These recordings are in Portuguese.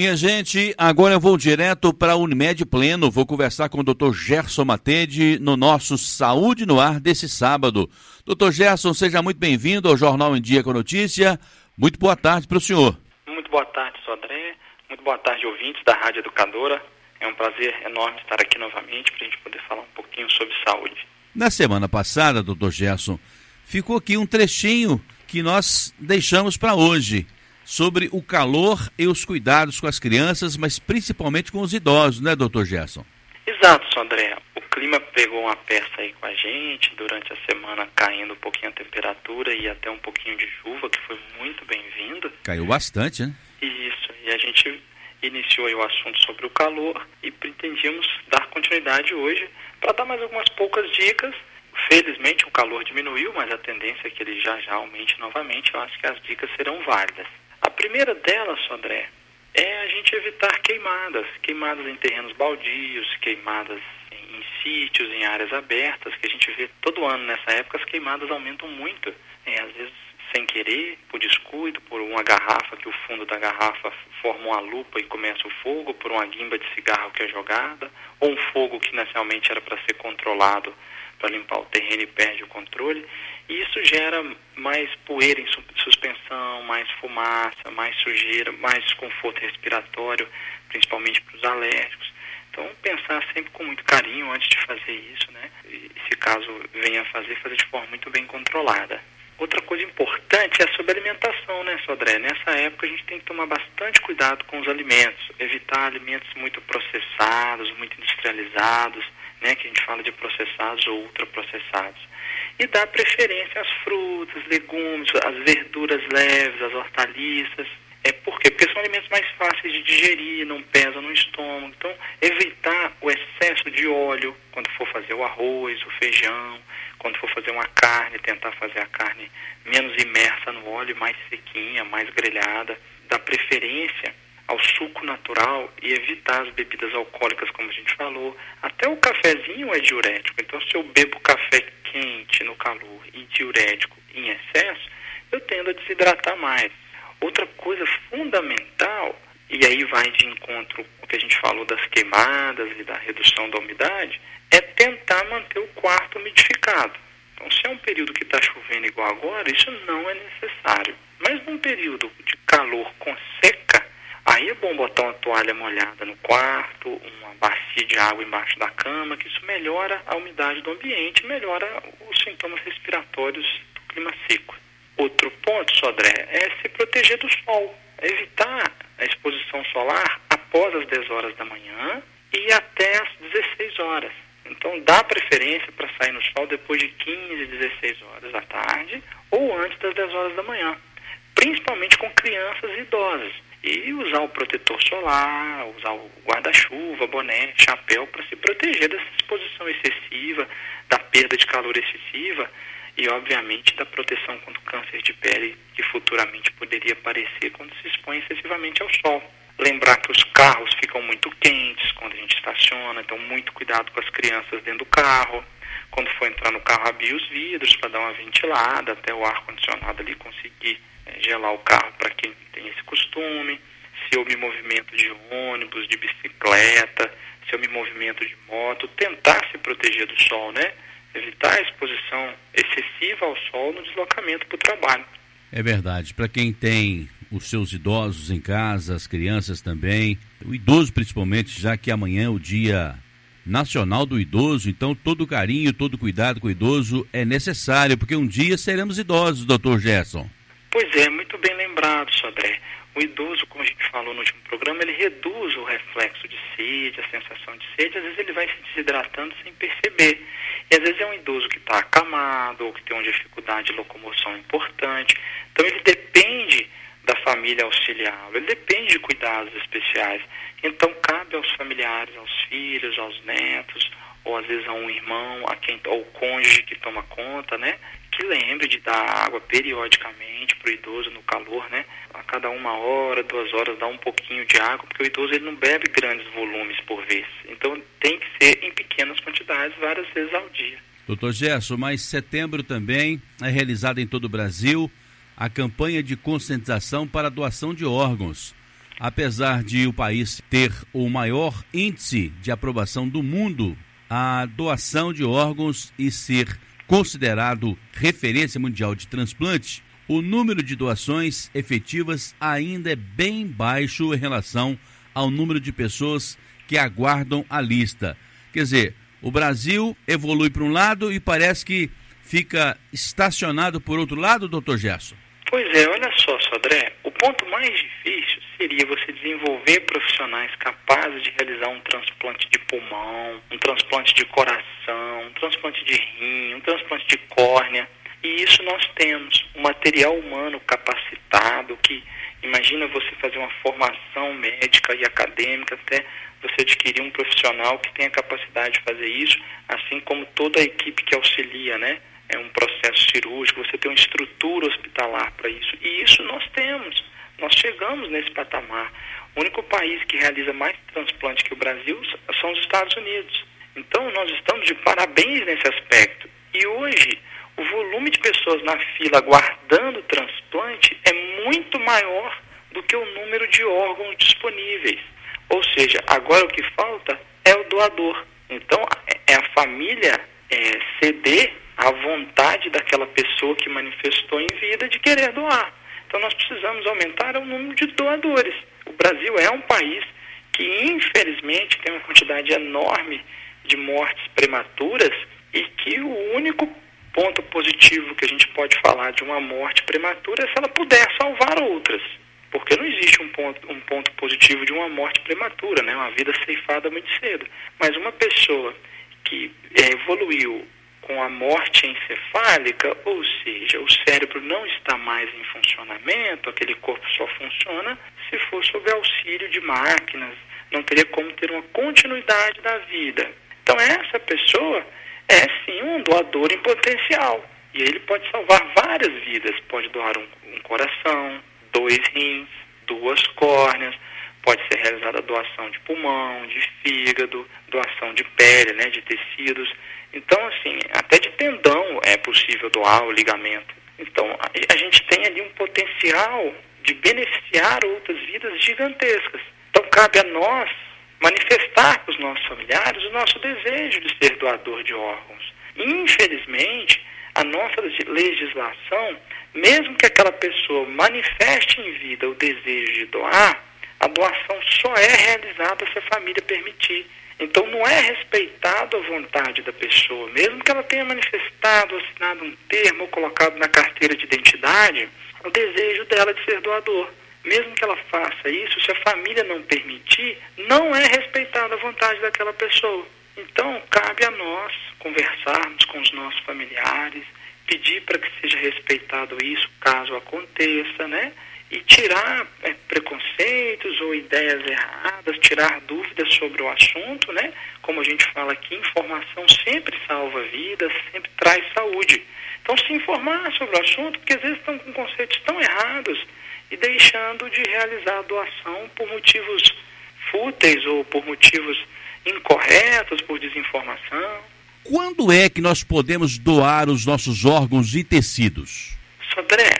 Minha gente, agora eu vou direto para a Unimed Pleno. Vou conversar com o Dr. Gerson Matede no nosso Saúde no Ar desse sábado. Dr. Gerson, seja muito bem-vindo ao Jornal em Dia com Notícia. Muito boa tarde para o senhor. Muito boa tarde, Sodré. Muito boa tarde, ouvintes da Rádio Educadora. É um prazer enorme estar aqui novamente para a gente poder falar um pouquinho sobre saúde. Na semana passada, doutor Gerson, ficou aqui um trechinho que nós deixamos para hoje sobre o calor e os cuidados com as crianças, mas principalmente com os idosos, né, doutor Gerson? Exato, André. O clima pegou uma peça aí com a gente, durante a semana caindo um pouquinho a temperatura e até um pouquinho de chuva, que foi muito bem-vindo. Caiu bastante, né? Isso, e a gente iniciou o assunto sobre o calor e pretendíamos dar continuidade hoje para dar mais algumas poucas dicas. Felizmente o calor diminuiu, mas a tendência é que ele já já aumente novamente. Eu acho que as dicas serão válidas. A primeira delas, Sodré, é a gente evitar queimadas, queimadas em terrenos baldios, queimadas em, sítios, em áreas abertas, que a gente vê todo ano nessa época as queimadas aumentam muito. É, às vezes sem querer, por descuido, por uma garrafa que o fundo da garrafa forma uma lupa e começa o fogo, por uma guimba de cigarro que é jogada, ou um fogo que inicialmente era para ser controlado para limpar o terreno e perde o controle. E isso gera mais poeira em suspensão, mais fumaça, mais sujeira, mais conforto respiratório, principalmente para os alérgicos. Então, pensar sempre com muito carinho antes de fazer isso, né? E, se caso venha a fazer, fazer de forma muito bem controlada. Outra coisa importante é sobre alimentação, né, Sodré? Nessa época a gente tem que tomar bastante cuidado com os alimentos, evitar alimentos muito processados, muito industrializados, né, que a gente fala de processados ou ultraprocessados. E dar preferência às frutas, legumes, às verduras leves, às hortaliças. É por quê? Porque são alimentos mais fáceis de digerir, não pesam no estômago. Então, evitar o excesso de óleo quando for fazer o arroz, o feijão, quando for fazer uma carne, tentar fazer a carne menos imersa no óleo, mais sequinha, mais grelhada. Dar preferência ao suco natural e evitar as bebidas alcoólicas, como a gente falou. Até o cafezinho é diurético. Então, se eu bebo café quente no calor e diurético em excesso, eu tendo a desidratar mais. Outra coisa fundamental, e aí vai de encontro o que a gente falou das queimadas e da redução da umidade, é tentar manter o quarto umidificado. Então, se é um período que está chovendo igual agora, isso não é necessário. Mas num período de calor com seca, aí é bom botar uma toalha molhada no quarto, uma bacia de água embaixo da cama, que isso melhora a umidade do ambiente, melhora os sintomas respiratórios do clima seco. Outro ponto, Sodré, é se proteger do sol, evitar a exposição solar após as 10 horas da manhã e até as 16 horas. Então, dá preferência para sair no sol depois de 15, 16 horas da tarde ou antes das 10 horas da manhã, principalmente com crianças e idosos. E usar o protetor solar, usar o guarda-chuva, boné, chapéu para se proteger dessa exposição excessiva, da perda de calor excessiva e, obviamente, da proteção contra o câncer de pele que futuramente poderia aparecer quando se expõe excessivamente ao sol. Lembrar que os carros ficam muito quentes quando a gente estaciona, então muito cuidado com as crianças dentro do carro. Quando for entrar no carro, abrir os vidros para dar uma ventilada, até o ar-condicionado ali conseguir gelar o carro para quem tem esse costume. Se eu me movimento de ônibus, de bicicleta, se eu me movimento de moto, tentar se proteger do sol, né? Evitar a exposição excessiva ao sol no deslocamento para o trabalho. É verdade. Para quem tem os seus idosos em casa, as crianças também, o idoso principalmente, já que amanhã é o dia nacional do idoso, então todo carinho, todo cuidado com o idoso é necessário, porque um dia seremos idosos, doutor Gerson. Pois é, muito bem lembrado, Sodré. O idoso, como a gente falou no último programa, ele reduz o reflexo de sede, a sensação de sede, às vezes ele vai se desidratando sem perceber. E às vezes é um idoso que está acamado ou que tem uma dificuldade de locomoção importante. Então ele depende da família auxiliá-lo. Ele depende de cuidados especiais. Então cabe aos familiares, aos filhos, aos netos, ou às vezes a um irmão, a quem, ou o cônjuge que toma conta, né? Que lembre de dar água periodicamente para o idoso no calor, né? A cada uma hora, duas horas, dar um pouquinho de água, porque o idoso ele não bebe grandes volumes por vez. Então tem que ser em pequenas quantidades, várias vezes ao dia. Doutor Gerson, mas setembro também é realizado em todo o Brasil a campanha de conscientização para a doação de órgãos. apesar de o país ter o maior índice de aprovação do mundo, a doação de órgãos e ser considerado referência mundial de transplante, o número de doações efetivas ainda é bem baixo em relação ao número de pessoas que aguardam a lista. Quer dizer, o Brasil evolui para um lado e parece que fica estacionado por outro lado, doutor Gerson. Pois é, olha só, Sodré, o ponto mais difícil seria você desenvolver profissionais capazes de realizar um transplante de pulmão, um transplante de coração, um transplante de rim, um transplante de córnea. E isso nós temos, um material humano capacitado que imagina você fazer uma formação médica e acadêmica até você adquirir um profissional que tenha capacidade de fazer isso, assim como toda a equipe que auxilia, né? É um processo cirúrgico, você tem uma estrutura hospitalar para isso. E isso nós temos. Chegamos nesse patamar. O único país que realiza mais transplante que o Brasil são os Estados Unidos. Então nós estamos de parabéns nesse aspecto. E hoje o volume de pessoas na fila aguardando transplante é muito maior do que o número de órgãos disponíveis. Ou seja, agora o que falta é o doador. Então, é a família é, ceder à vontade daquela pessoa que manifestou em vida de querer doar. Então, nós precisamos aumentar o número de doadores. O Brasil é um país que, infelizmente, tem uma quantidade enorme de mortes prematuras e que o único ponto positivo que a gente pode falar de uma morte prematura é se ela puder salvar outras. Porque não existe um ponto, um ponto positivo de uma morte prematura, né? uma vida ceifada muito cedo. Mas uma pessoa que é, evoluiu com a morte encefálica, ou seja, o cérebro não está mais em funcionamento, aquele corpo só funciona se for sob auxílio de máquinas, não teria como ter uma continuidade da vida. Então essa pessoa é sim um doador em potencial. E ele pode salvar várias vidas. Pode doar um, um coração, dois rins, duas córneas, pode ser realizada doação de pulmão, de fígado, doação de pele, né, de tecidos. Então, assim, até de tendão é possível doar o ligamento. Então, a, gente tem ali um potencial de beneficiar outras vidas gigantescas. Então, cabe a nós manifestar para os nossos familiares o nosso desejo de ser doador de órgãos. Infelizmente, a nossa legislação, mesmo que aquela pessoa manifeste em vida o desejo de doar, a doação só é realizada se a família permitir. Então não é respeitado a vontade da pessoa, mesmo que ela tenha manifestado, assinado um termo ou colocado na carteira de identidade, o desejo dela de ser doador mesmo que ela faça isso, se a família não permitir, não é respeitada a vontade daquela pessoa. Então, cabe a nós conversarmos com os nossos familiares, pedir para que seja respeitado isso caso aconteça, né? E tirar é, preconceitos ou ideias erradas, tirar dúvidas sobre o assunto, né? Como a gente fala aqui, informação sempre salva vidas, sempre traz saúde. Então, se informar sobre o assunto, porque às vezes estão com conceitos tão errados e deixando de realizar a doação por motivos fúteis ou por motivos incorretos, por desinformação. Quando é que nós podemos doar os nossos órgãos e tecidos? Sodré,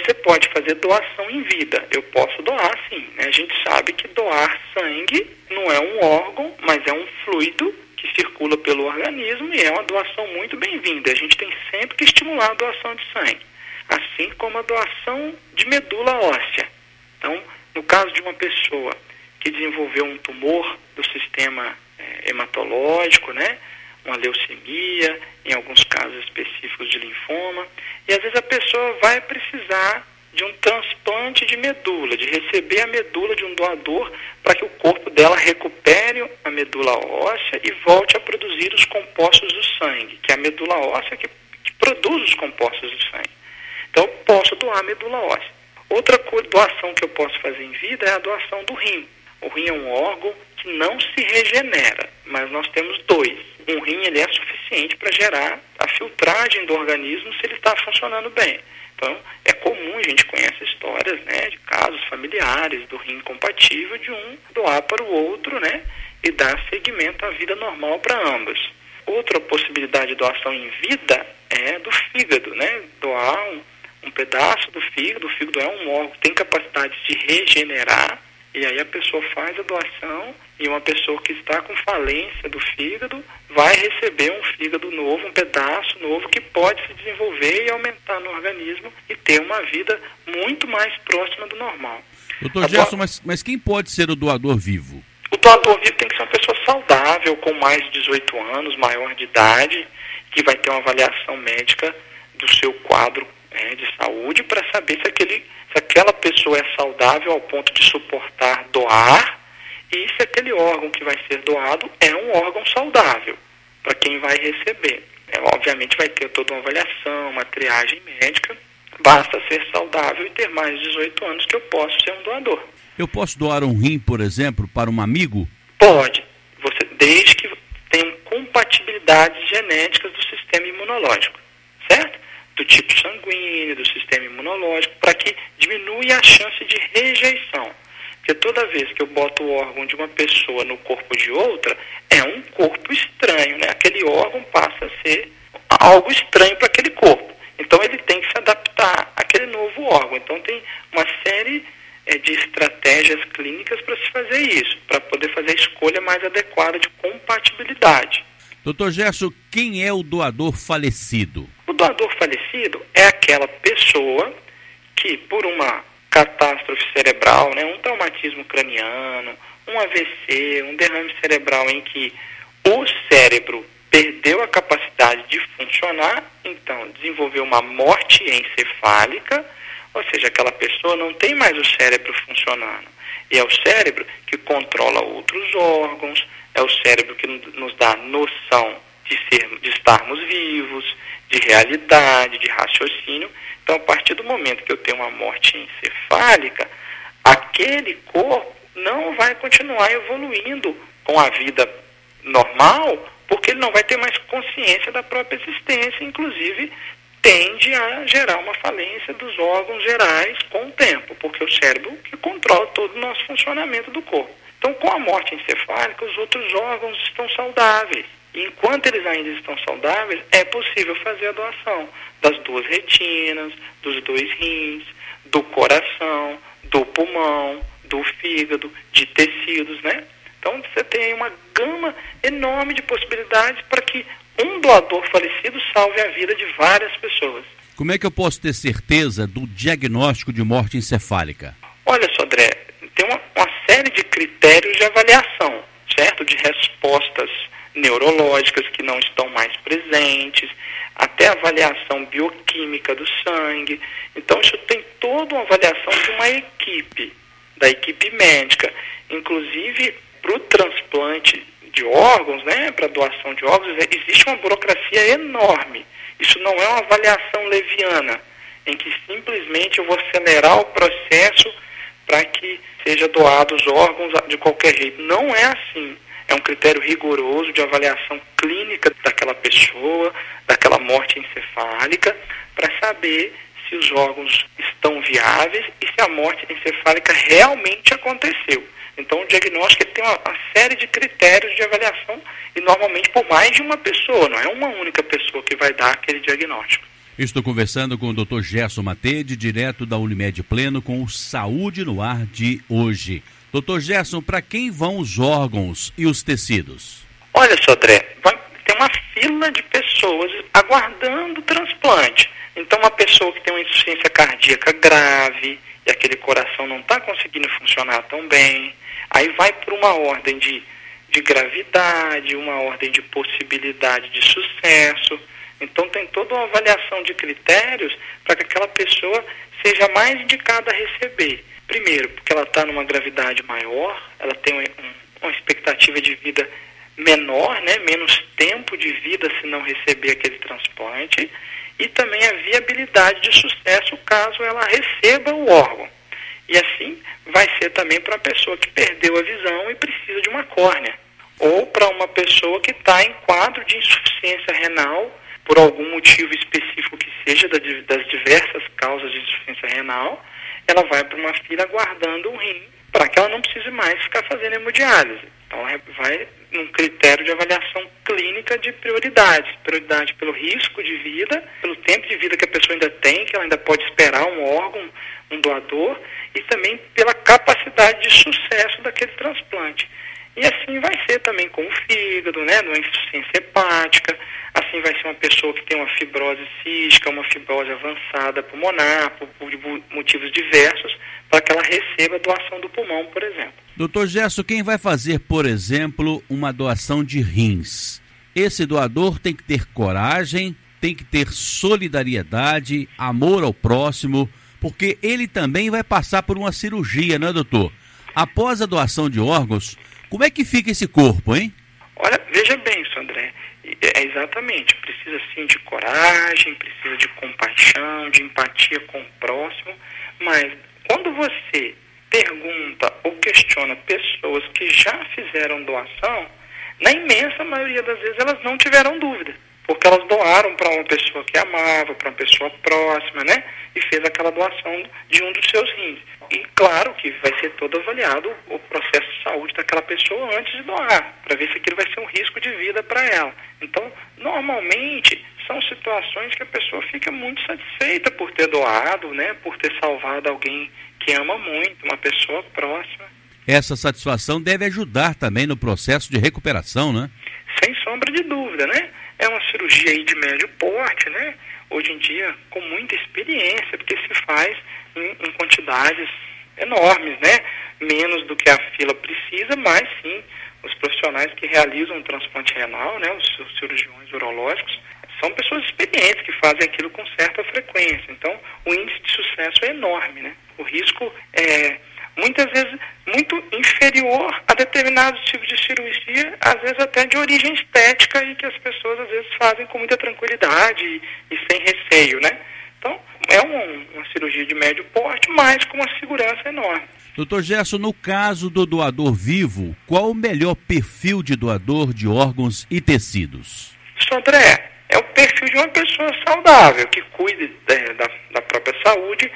você pode fazer doação em vida. Eu posso doar sim. Né? A gente sabe que doar sangue não é um órgão, mas é um fluido que circula pelo organismo e é uma doação muito bem-vinda. A gente tem sempre que estimular a doação de sangue assim como a doação de medula óssea. Então, no caso de uma pessoa que desenvolveu um tumor do sistema é, hematológico, né, uma leucemia, em alguns casos específicos de linfoma, e às vezes a pessoa vai precisar de um transplante de medula, de receber a medula de um doador para que o corpo dela recupere a medula óssea e volte a produzir os compostos do sangue, que é a medula óssea que, que produz os compostos do sangue. Então, posso doar medula óssea. Outra doação que eu posso fazer em vida é a doação do rim. O rim é um órgão que não se regenera, mas nós temos dois. Um rim ele é suficiente para gerar a filtragem do organismo se ele está funcionando bem. Então, é comum, a gente conhece histórias né, de casos familiares do rim compatível de um doar para o outro né, e dar seguimento à vida normal para ambos. Outra possibilidade de doação em vida é do fígado, né? Doar um, um pedaço do fígado, o fígado é um órgão que tem capacidade de regenerar E aí a pessoa faz a doação e uma pessoa que está com falência do fígado vai receber um fígado novo, um pedaço novo que pode se desenvolver e aumentar no organismo e ter uma vida muito mais próxima do normal. Doutor Gerson, mas, mas quem pode ser o doador vivo? O doador vivo tem que ser uma pessoa saudável, com mais de 18 anos, maior de idade, que vai ter uma avaliação médica do seu quadro é, de saúde para saber se, aquele, se aquela pessoa é saudável ao ponto de suportar doar e se aquele órgão que vai ser doado é um órgão saudável para quem vai receber. É, obviamente vai ter toda uma avaliação, uma triagem médica. Basta ser saudável e ter mais de 18 anos que eu posso ser um doador. Eu posso doar um rim, por exemplo, para um amigo? Pode, você, desde que tenham compatibilidades genéticas do sistema imunológico? Do tipo sanguíneo, do sistema imunológico, para que diminua a chance de rejeição. Porque toda vez que eu boto o órgão de uma pessoa no corpo de outra, é um corpo estranho, né? Aquele órgão passa a ser algo estranho para aquele corpo. Então ele tem que se adaptar àquele novo órgão. Então tem uma série é, de estratégias clínicas para se fazer isso, para poder fazer a escolha mais adequada de compatibilidade. Doutor Gerson, quem é o doador falecido? Doador falecido é aquela pessoa que, por uma catástrofe cerebral, né, um traumatismo craniano, um AVC, um derrame cerebral em que o cérebro perdeu a capacidade de funcionar, então desenvolveu uma morte encefálica ou seja, aquela pessoa não tem mais o cérebro funcionando. E é o cérebro que controla outros órgãos, é o cérebro que nos dá noção de, ser, de estarmos vivos, de realidade, de raciocínio. Então, a partir do momento que eu tenho uma morte encefálica, aquele corpo não vai continuar evoluindo com a vida normal, porque ele não vai ter mais consciência da própria existência, inclusive tende a gerar uma falência dos órgãos gerais com o tempo, porque o cérebro que controla todo o nosso funcionamento do corpo. Então, com a morte encefálica, os outros órgãos estão saudáveis. Enquanto eles ainda estão saudáveis, é possível fazer a doação das duas retinas, dos dois rins, do coração, do pulmão, do fígado, de tecidos, né? Então você tem aí uma gama enorme de possibilidades para que um doador falecido salve a vida de várias pessoas. Como é que eu posso ter certeza do diagnóstico de morte encefálica? Olha só, André, tem uma, uma série de critérios de avaliação, certo? De respostas neurológicas que não estão mais presentes, até avaliação bioquímica do sangue. Então, isso tem toda uma avaliação de uma equipe, da equipe médica. Inclusive, para o transplante de órgãos, né, para doação de órgãos, existe uma burocracia enorme. Isso não é uma avaliação leviana, em que simplesmente eu vou acelerar o processo para que seja doados órgãos de qualquer jeito. Não é assim. É um critério rigoroso de avaliação clínica daquela pessoa, daquela morte encefálica, para saber se os órgãos estão viáveis e se a morte encefálica realmente aconteceu. Então, o diagnóstico tem uma, uma, série de critérios de avaliação e normalmente por mais de uma pessoa, não é uma única pessoa que vai dar aquele diagnóstico. Estou conversando com o Dr. Gerson Matede, direto da Unimed Pleno, com o Saúde no Ar de hoje. Doutor Gerson, para quem vão os órgãos e os tecidos? Olha vai, tem uma fila de pessoas aguardando transplante. Então, uma pessoa que tem uma insuficiência cardíaca grave e aquele coração não está conseguindo funcionar tão bem, Aí vai por uma ordem de, de gravidade, uma ordem de possibilidade de sucesso. Então tem toda uma avaliação de critérios para que aquela pessoa seja mais indicada a receber. Primeiro, porque ela está numa gravidade maior, ela tem um, uma expectativa de vida menor, né, menos tempo de vida se não receber aquele transplante, e também a viabilidade de sucesso caso ela receba o órgão. E assim vai ser também para a pessoa que perdeu a visão e precisa de uma córnea. Ou para uma pessoa que está em quadro de insuficiência renal, por algum motivo específico que seja das diversas causas de insuficiência renal, ela vai para uma fila aguardando um rim para que ela não precise mais ficar fazendo hemodiálise. Então, vai num critério de avaliação clínica de prioridade. Prioridade pelo risco de vida, pelo tempo de vida que a pessoa ainda tem, que ela ainda pode esperar um órgão, um doador, e também pela capacidade de sucesso daquele transplante. E assim vai ser também com o fígado, né, uma insuficiência hepática, assim vai ser uma pessoa que tem uma fibrose cística, uma fibrose avançada pulmonar, por, por motivos diversos, para que ela receba doação do pulmão, por exemplo. Doutor Gesso, quem vai fazer, por exemplo, uma doação de rins? Esse doador tem que ter coragem, tem que ter solidariedade, amor ao próximo, porque ele também vai passar por uma cirurgia, não é, doutor? Após a doação de órgãos, como é que fica esse corpo, hein? Olha, veja bem isso, André. É exatamente, precisa sim de coragem, precisa de compaixão, de empatia com o próximo, mas quando você pergunta ou questiona pessoas que já fizeram doação, na imensa maioria das vezes elas não tiveram dúvida, porque elas doaram para uma pessoa que amava, para uma pessoa próxima, né? E fez aquela doação de um dos seus rins. E claro que vai ser todo avaliado o processo de saúde daquela pessoa antes de doar, para ver se aquilo vai ser um risco de vida para ela. Então, normalmente, são situações que a pessoa fica muito satisfeita por ter doado, né? Por ter salvado alguém que ama muito, uma pessoa próxima. Essa satisfação deve ajudar também no processo de recuperação, né? Sem sombra de dúvida, né? É uma cirurgia aí de médio porte, né? Hoje em dia, com muita experiência, porque se faz em, em quantidades enormes, né? Menos do que a fila precisa, mas sim, os profissionais que realizam o transplante renal, né? Os, cirurgiões urológicos, são pessoas experientes que fazem aquilo com certa frequência. Então, o índice de sucesso é enorme, né? O risco é muitas vezes muito inferior a determinados tipos de cirurgia, às vezes até de origem estética e que as pessoas às vezes fazem com muita tranquilidade e, e sem receio, né? Então, é um, uma cirurgia de médio porte, mas com uma segurança enorme. Doutor Gerson, no caso do doador vivo, qual o melhor perfil de doador de órgãos e tecidos? André, é o perfil de uma pessoa saudável, que cuide é, da, da própria saúde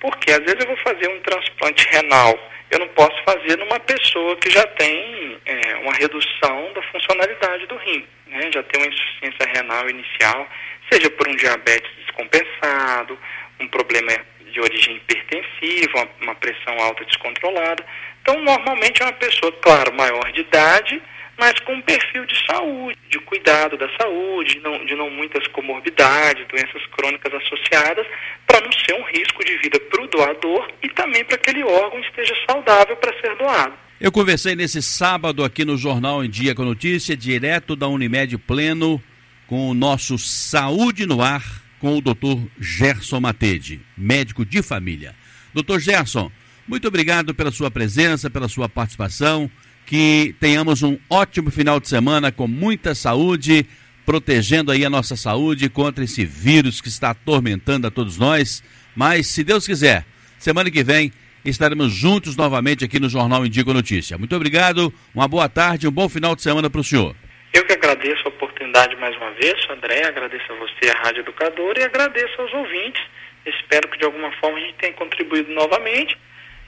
porque às vezes eu vou fazer um transplante renal, eu não posso fazer numa pessoa que já tem é, uma redução da funcionalidade do rim, né? já tem uma insuficiência renal inicial, seja por um diabetes descompensado, um problema de origem hipertensiva, uma, uma pressão alta descontrolada. Então, normalmente é uma pessoa, claro, maior de idade, mas com um perfil de saúde, de cuidado da saúde, de não, de não muitas comorbidades, doenças crônicas associadas, para não ser um risco de vida para o doador e também para que aquele órgão esteja saudável para ser doado. Eu conversei nesse sábado aqui no Jornal em Dia com Notícia, direto da Unimed Pleno, com o nosso Saúde no Ar, com o Dr. Gerson Matede, médico de família. Doutor Gerson, muito obrigado pela sua presença, pela sua participação que tenhamos um ótimo final de semana com muita saúde, protegendo aí a nossa saúde contra esse vírus que está atormentando a todos nós. Mas, se Deus quiser, semana que vem estaremos juntos novamente aqui no Jornal Indigo Notícia. Muito obrigado, uma boa tarde, um bom final de semana para o senhor. Eu que agradeço a oportunidade mais uma vez, André, agradeço a você, a Rádio Educadora, e agradeço aos ouvintes. Espero que de alguma forma a gente tenha contribuído novamente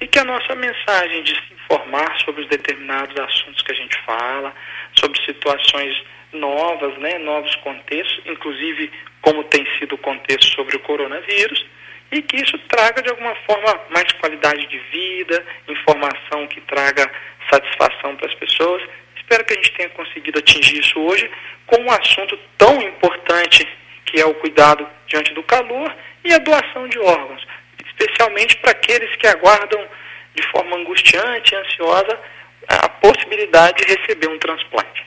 e que a nossa mensagem de se informar sobre os determinados assuntos que a gente fala, sobre situações novas, né, novos contextos, inclusive como tem sido o contexto sobre o coronavírus, e que isso traga de alguma forma mais qualidade de vida, informação que traga satisfação para as pessoas. Espero que a gente tenha conseguido atingir isso hoje com um assunto tão importante que é o cuidado diante do calor e a doação de órgãos especialmente para aqueles que aguardam de forma angustiante e ansiosa a possibilidade de receber um transplante.